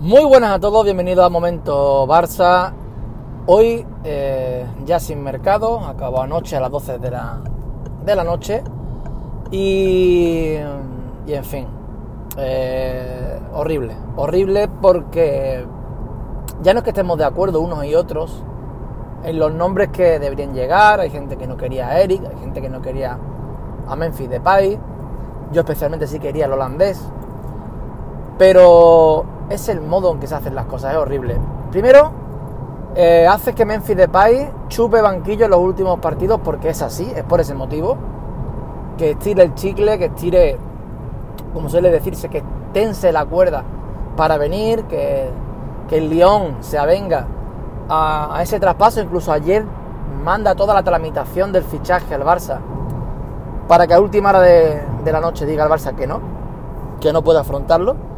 Muy buenas a todos, bienvenidos a Momento Barça. Hoy eh, ya sin mercado, acabó anoche a las 12 de la, de la noche. Y, y en fin, eh, horrible, horrible porque ya no es que estemos de acuerdo unos y otros en los nombres que deberían llegar. Hay gente que no quería a Eric, hay gente que no quería a Memphis Depay. Yo especialmente sí quería al holandés. Pero es el modo en que se hacen las cosas, es horrible. Primero, eh, hace que Memphis Depay chupe banquillo en los últimos partidos porque es así, es por ese motivo. Que estire el chicle, que estire, como suele decirse, que tense la cuerda para venir, que, que el León se avenga a, ese traspaso. Incluso ayer manda toda la tramitación del fichaje al Barça para que a última hora de, de la noche diga al Barça que no, que no puede afrontarlo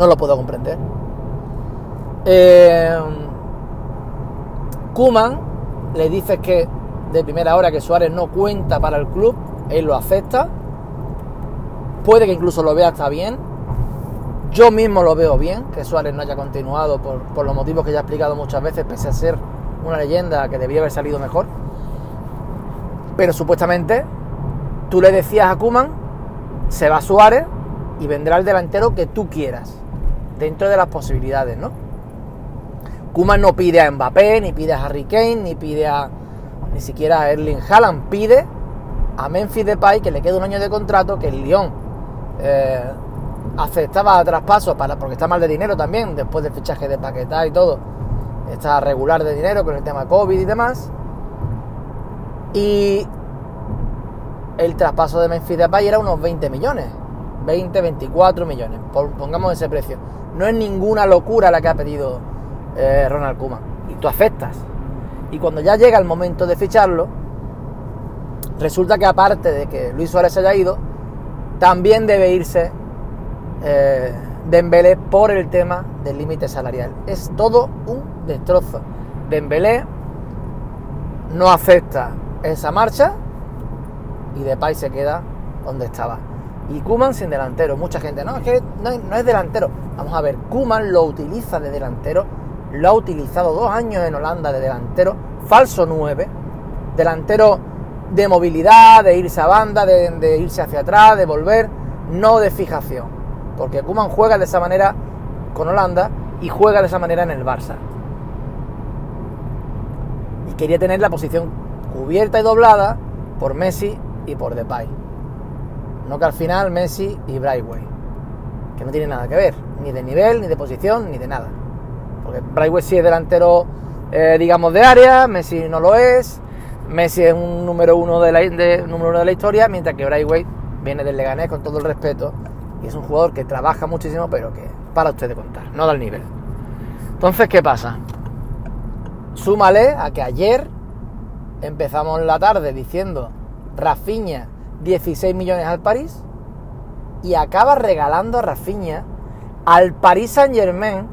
no lo puedo comprender. Eh, Kuman le dice que de primera hora que Suárez no cuenta para el club, él lo acepta. Puede que incluso lo vea hasta bien. Yo mismo lo veo bien, que Suárez no haya continuado por, por los motivos que ya he explicado muchas veces, pese a ser una leyenda que debía haber salido mejor. Pero supuestamente tú le decías a Kuman, se va Suárez y vendrá el delantero que tú quieras dentro de las posibilidades, ¿no? Kuman no pide a Mbappé, ni pide a Harry Kane, ni pide a ni siquiera a Erling Haaland, pide a Memphis Depay que le quede un año de contrato, que el Lyon eh, aceptaba traspasos para, porque está mal de dinero también, después del fichaje de Paquetá y todo, está regular de dinero con el tema COVID y demás. Y el traspaso de Memphis Depay era unos 20 millones, 20, 24 millones, pongamos ese precio no es ninguna locura la que ha pedido eh, Ronald Koeman. Y tú aceptas. Y cuando ya llega el momento de ficharlo, resulta que aparte de que Luis Suárez haya ido, también debe irse eh, Dembélé por el tema del límite salarial. Es todo un destrozo. Dembélé no acepta esa marcha y Depay se queda donde estaba. Y Kuman sin delantero. Mucha gente, no, es que no, es delantero. Vamos a ver, Kuman lo utiliza de delantero. Lo ha utilizado dos años en Holanda de delantero. Falso 9. Delantero de movilidad, de irse a banda, de, de irse hacia atrás, de volver. No de fijación. Porque Kuman juega de esa manera con Holanda y juega de esa manera en el Barça. Y quería tener la posición cubierta y doblada por Messi y por Depay. No que al final Messi y Brightway, que no tiene nada que ver, ni de nivel, ni de posición, ni de nada. Porque Brightway sí es delantero, eh, digamos, de área, Messi no lo es, Messi es un número uno de la, número uno de la historia, mientras que Brightway viene del Leganés con todo el respeto y es un jugador que trabaja muchísimo, pero que para usted de contar, no da el nivel. Entonces, ¿qué pasa? Súmale a que ayer empezamos la tarde diciendo Rafinha 16 millones al París y acaba regalando a Rafinha al Paris Saint Germain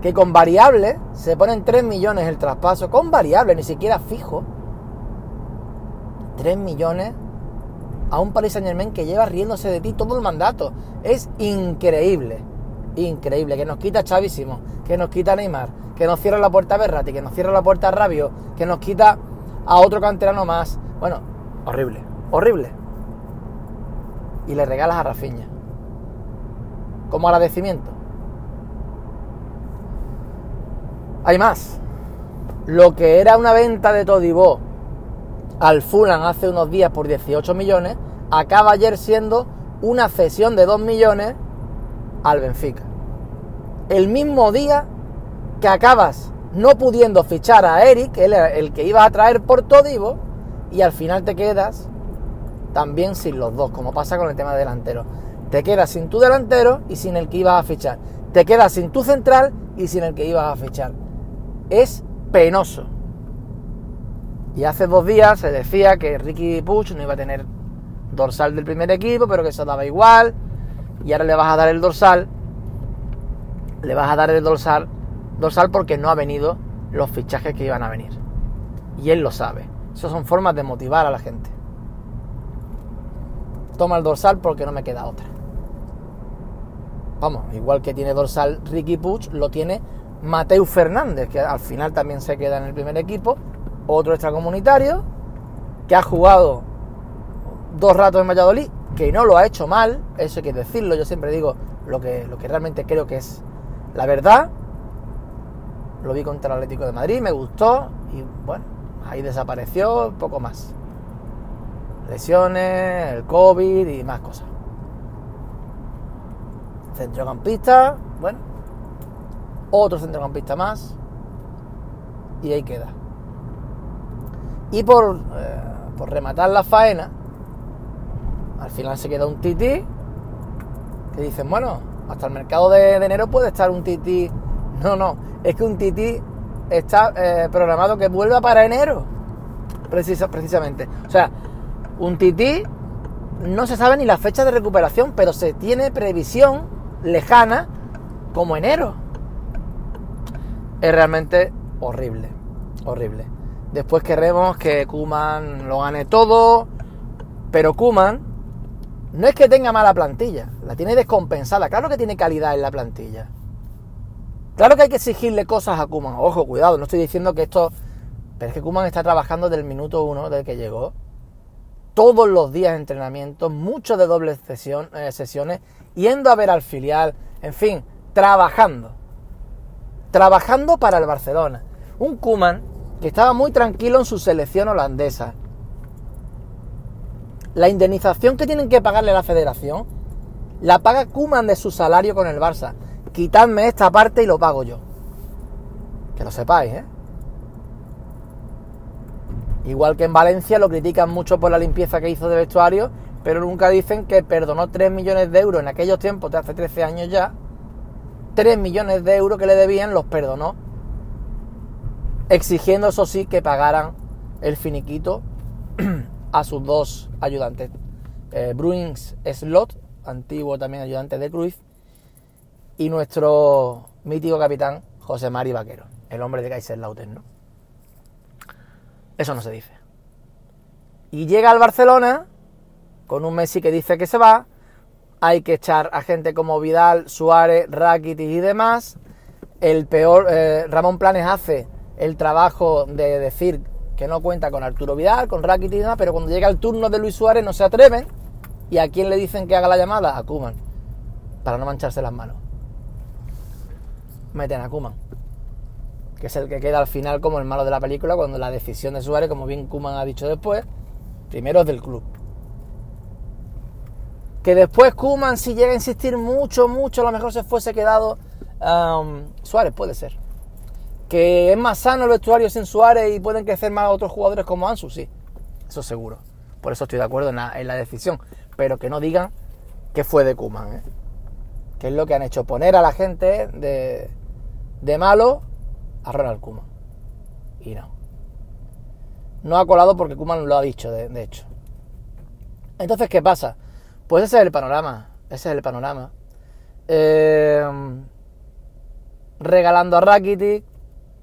que con variable se ponen 3 millones el traspaso, con variable, ni siquiera fijo. 3 millones a un Paris Saint Germain que lleva riéndose de ti todo el mandato. Es increíble, increíble. Que nos quita Chavísimo, que nos quita Neymar, que nos cierra la puerta a Berrati, que nos cierra la puerta a Rabio, que nos quita a otro canterano más. Bueno, horrible, horrible y le regalas a Rafiña. Como agradecimiento. Hay más. Lo que era una venta de Todibó al Fulham hace unos días por 18 millones, acaba ayer siendo una cesión de 2 millones al Benfica. El mismo día que acabas no pudiendo fichar a Eric, el, el que ibas a traer por Todivo, y al final te quedas también sin los dos, como pasa con el tema delantero. Te quedas sin tu delantero y sin el que ibas a fichar. Te quedas sin tu central y sin el que ibas a fichar. Es penoso. Y hace dos días se decía que Ricky Puch no iba a tener dorsal del primer equipo, pero que eso daba igual. Y ahora le vas a dar el dorsal. Le vas a dar el dorsal, dorsal porque no ha venido los fichajes que iban a venir. Y él lo sabe. Esas son formas de motivar a la gente toma el dorsal porque no me queda otra. vamos, igual que tiene dorsal Ricky Puch, lo tiene Mateu Fernández, que al final también se queda en el primer equipo, otro extracomunitario, que ha jugado dos ratos en Valladolid, que no lo ha hecho mal, eso hay que decirlo, yo siempre digo lo que, lo que realmente creo que es la verdad. Lo vi contra el Atlético de Madrid, me gustó y bueno, ahí desapareció, poco más. Lesiones, el COVID y más cosas. Centrocampista, bueno, otro centrocampista más y ahí queda. Y por, eh, por rematar la faena, al final se queda un tití que dicen, bueno, hasta el mercado de, enero puede estar un tití. No, no, es que un tití está eh, programado que vuelva para enero, precisamente. O sea, un tití no se sabe ni la fecha de recuperación, pero se tiene previsión lejana como enero. Es realmente horrible, horrible. Después queremos que Kuman lo gane todo, pero Kuman no es que tenga mala plantilla, la tiene descompensada. Claro que tiene calidad en la plantilla. Claro que hay que exigirle cosas a Kuman. Ojo, cuidado, no estoy diciendo que esto. Pero es que Kuman está trabajando desde el minuto uno, desde que llegó. Todos los días de entrenamiento, muchos de dobles eh, sesiones, yendo a ver al filial, en fin, trabajando. Trabajando para el Barcelona. Un Kuman que estaba muy tranquilo en su selección holandesa la indemnización que tienen que pagarle la federación la paga Kuman de su salario con el Barça. Quitadme esta parte y lo pago yo. Que lo sepáis, ¿eh? Igual que en Valencia lo critican mucho por la limpieza que hizo de vestuario, pero nunca dicen que perdonó 3 millones de euros en aquellos tiempos, de hace 13 años ya. 3 millones de euros que le debían los perdonó, exigiendo eso sí que pagaran el finiquito a sus dos ayudantes. Eh, Bruins Slot, antiguo también ayudante de Cruz, y nuestro mítico capitán José Mari Vaquero, el hombre de Kaiserslautern, ¿no? Eso no se dice. Y llega al Barcelona con un Messi que dice que se va, hay que echar a gente como Vidal, Suárez, Rakitic y demás. El peor, eh, Ramón Planes hace el trabajo de decir que no cuenta con Arturo Vidal, con Rakitic y demás, pero cuando llega el turno de Luis Suárez no se atreven. ¿Y a quién le dicen que haga la llamada? A Kuman, para no mancharse las manos. Meten a Kuman, que es el que queda al final como el malo de la película, cuando la decisión de Suárez, como bien Kuman ha dicho después, primero es del club. Que después Kuman, si llega a insistir mucho, mucho, a lo mejor se fuese quedado um, Suárez, puede ser que es más sano el vestuario sin Suárez y pueden crecer más otros jugadores como Ansu, sí, eso seguro. Por eso estoy de acuerdo en la, decisión. Pero que no digan que fue de Kuman, ¿eh? que es lo que han hecho, poner a la gente de, de malo a Ronald Kuman. Y no. No ha colado porque Kuman lo ha dicho, de, hecho. Entonces, ¿qué pasa? Pues ese es el panorama. Ese es el panorama. Eh, regalando a Rakitic,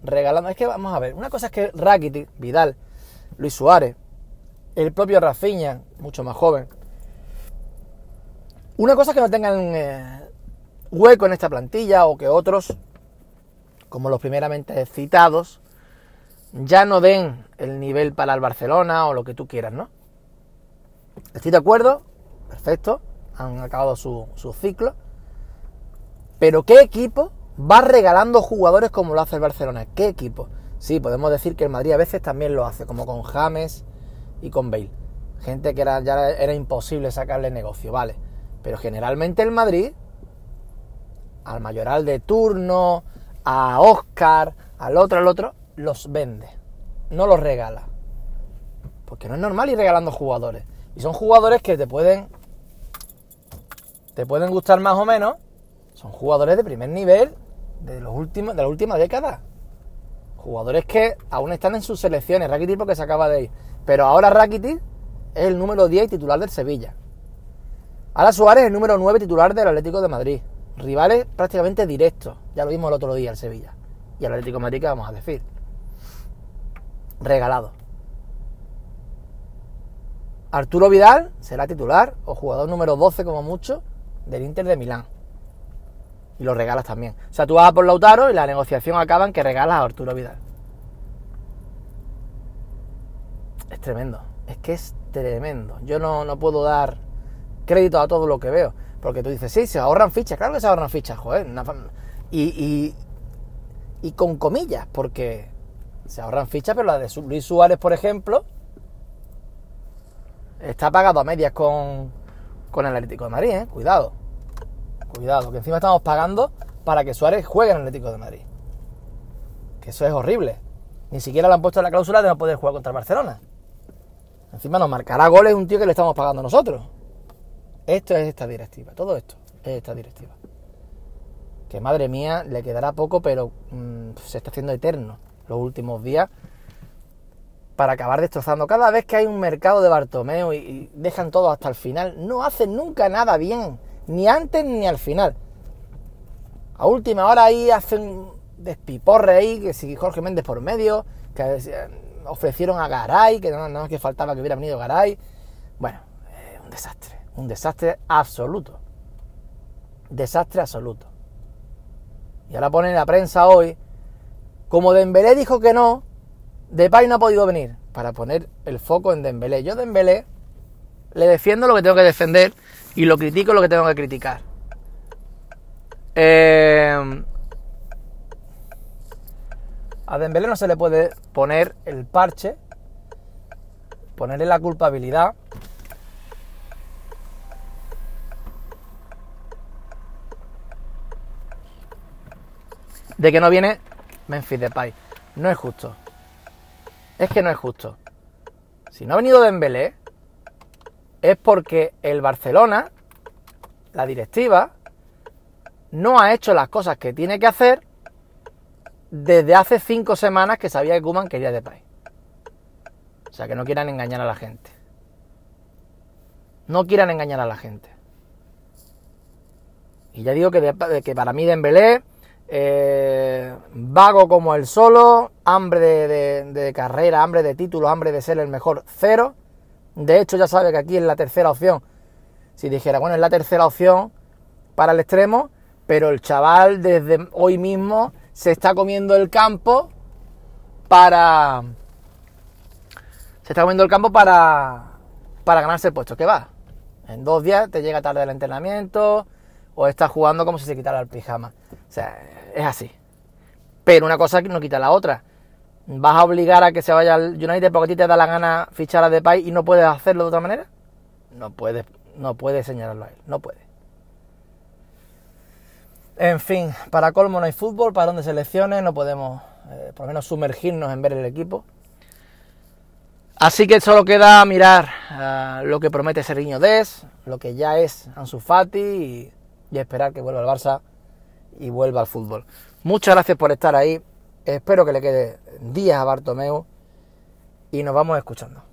regalando. Es que vamos a ver, una cosa es que Rakitic, Vidal, Luis Suárez, el propio Rafinha, mucho más joven. Una cosa es que no tengan eh, hueco en esta plantilla o que otros, como los primeramente citados, ya no den el nivel para el Barcelona o lo que tú quieras, ¿no? Estoy de acuerdo, perfecto, han acabado su, su ciclo. Pero ¿qué equipo va regalando jugadores como lo hace el Barcelona. ¿Qué equipo? Sí, podemos decir que el Madrid a veces también lo hace, como con James y con Bale. Gente que era, ya era imposible sacarle negocio, vale. Pero generalmente el Madrid, al mayoral de turno, a Oscar, al otro, al otro, los vende. No los regala. Porque no es normal ir regalando jugadores. Y son jugadores que te pueden. Te pueden gustar más o menos. Son jugadores de primer nivel de, los últimos, de la última década. Jugadores que aún están en sus selecciones. Rakitic porque se acaba de ir. Pero ahora Rakitic es el número 10 titular del Sevilla. Ahora Suárez es el número 9 titular del Atlético de Madrid. Rivales prácticamente directos. Ya lo vimos el otro día el Sevilla. Y el Atlético de Madrid, ¿qué vamos a decir? Regalado. Arturo Vidal será titular o jugador número 12 como mucho del Inter de Milán. Y lo regalas también. O sea, tú vas a por Lautaro y la negociación acaba en que regalas a Arturo Vidal. Es tremendo. Es que es tremendo. Yo no, no puedo dar crédito a todo lo que veo. Porque tú dices, sí, se ahorran fichas. Claro que se ahorran fichas, joder. Y, y, y con comillas, porque se ahorran fichas, pero la de Luis Suárez, por ejemplo, está pagado a medias con, con el Atlético de Madrid, ¿eh? Cuidado. Cuidado, que encima estamos pagando para que Suárez juegue en el Atlético de Madrid. Que eso es horrible. Ni siquiera le han puesto la cláusula de no poder jugar contra el Barcelona. Encima nos marcará goles un tío que le estamos pagando nosotros. Esto es esta directiva, todo esto es esta directiva. Que madre mía, le quedará poco, pero mm, se está haciendo eterno los últimos días para acabar destrozando. Cada vez que hay un mercado de Bartomeu y, dejan todo hasta el final, no hacen nunca nada bien, ni antes ni al final. A última hora ahí hacen despiporre ahí, que si Jorge Méndez por medio, que eh, ofrecieron a Garay, que no, no que faltaba que hubiera venido Garay. Bueno, eh, un desastre, un desastre absoluto. Desastre absoluto. Y ahora ponen la prensa hoy, como Dembélé dijo que no, Depay no ha podido venir para poner el foco en Dembélé. Yo Dembélé le defiendo lo que tengo que defender y lo critico lo que tengo que criticar. Eh, a Dembélé no se le puede poner el parche, ponerle la culpabilidad de que no viene Memphis Depay. No es justo. Es que no es justo. Si no ha venido Dembélé, es porque el Barcelona, la directiva, no ha hecho las cosas que tiene que hacer desde hace cinco semanas que sabía que Kuman quería Depay. O sea, que no quieran engañar a la gente. No quieran engañar a la gente. Y ya digo que, que para mí Dembélé eh, vago como el solo, hambre de, carrera, hambre de título, hambre de ser el mejor, cero. De hecho, ya sabe que aquí es la tercera opción. Si dijera, bueno, es la tercera opción para el extremo, pero el chaval desde hoy mismo se está comiendo el campo para. Se está comiendo el campo para. para ganarse el puesto. ¿Qué va? En dos días te llega tarde el entrenamiento o está jugando como si se quitara el pijama. O sea, es así. Pero una cosa no quita la otra. ¿Vas a obligar a que se vaya al United porque a ti te da la gana fichar a Depay y no puedes hacerlo de otra manera? No puedes, no puedes señalarlo a él, no puede. En fin, para colmo no hay fútbol, para donde selecciones no podemos eh, por lo menos sumergirnos en ver el equipo. Así que solo queda mirar eh, lo que promete Seriño Des, lo que ya es Ansu Fati y y esperar que vuelva al Barça y vuelva al fútbol. Muchas gracias por estar ahí. Espero que le quede días a Bartomeu y nos vamos escuchando.